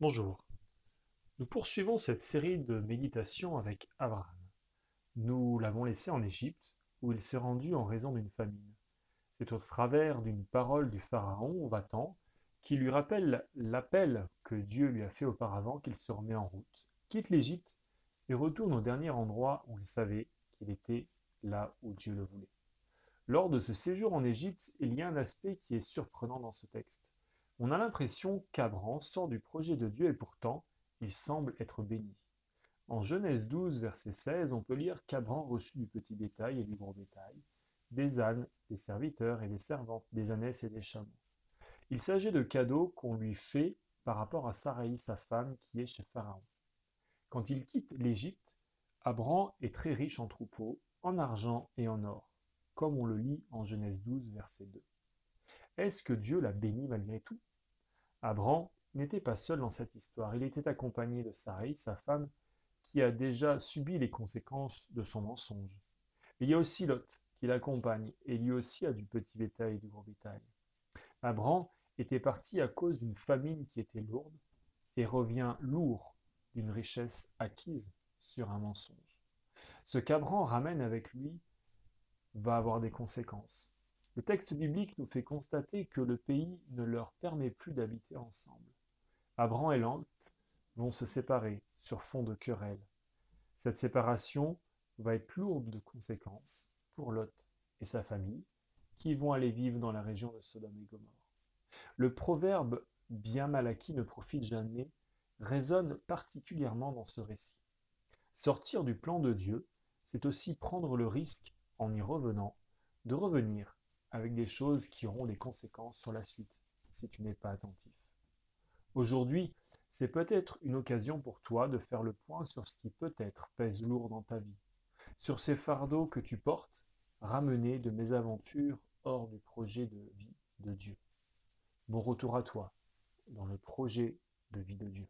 Bonjour. Nous poursuivons cette série de méditations avec Abraham. Nous l'avons laissé en Égypte, où il s'est rendu en raison d'une famine. C'est au travers d'une parole du Pharaon, Vatan, qui lui rappelle l'appel que Dieu lui a fait auparavant qu'il se remet en route, quitte l'Égypte et retourne au dernier endroit où il savait qu'il était là où Dieu le voulait. Lors de ce séjour en Égypte, il y a un aspect qui est surprenant dans ce texte. On a l'impression qu'Abraham sort du projet de Dieu et pourtant, il semble être béni. En Genèse 12, verset 16, on peut lire qu'Abraham reçut du petit bétail et du gros bétail, des ânes, des serviteurs et des servantes, des ânesses et des chameaux. Il s'agit de cadeaux qu'on lui fait par rapport à Sarai, sa femme, qui est chez Pharaon. Quand il quitte l'Égypte, Abraham est très riche en troupeaux, en argent et en or, comme on le lit en Genèse 12, verset 2. Est-ce que Dieu l'a béni malgré tout? Abraham n'était pas seul dans cette histoire, il était accompagné de Sarai, sa femme, qui a déjà subi les conséquences de son mensonge. Il y a aussi Lot, qui l'accompagne, et lui aussi a du petit bétail et du gros bétail. Abraham était parti à cause d'une famine qui était lourde, et revient lourd d'une richesse acquise sur un mensonge. Ce qu'Abraham ramène avec lui va avoir des conséquences. Le texte biblique nous fait constater que le pays ne leur permet plus d'habiter ensemble. Abraham et Lot vont se séparer sur fond de querelle. Cette séparation va être lourde de conséquences pour Lot et sa famille, qui vont aller vivre dans la région de Sodome et Gomorre. Le proverbe bien mal acquis ne profite jamais résonne particulièrement dans ce récit. Sortir du plan de Dieu, c'est aussi prendre le risque, en y revenant, de revenir avec des choses qui auront des conséquences sur la suite, si tu n'es pas attentif. Aujourd'hui, c'est peut-être une occasion pour toi de faire le point sur ce qui peut-être pèse lourd dans ta vie, sur ces fardeaux que tu portes, ramenés de mésaventures hors du projet de vie de Dieu. Bon retour à toi dans le projet de vie de Dieu.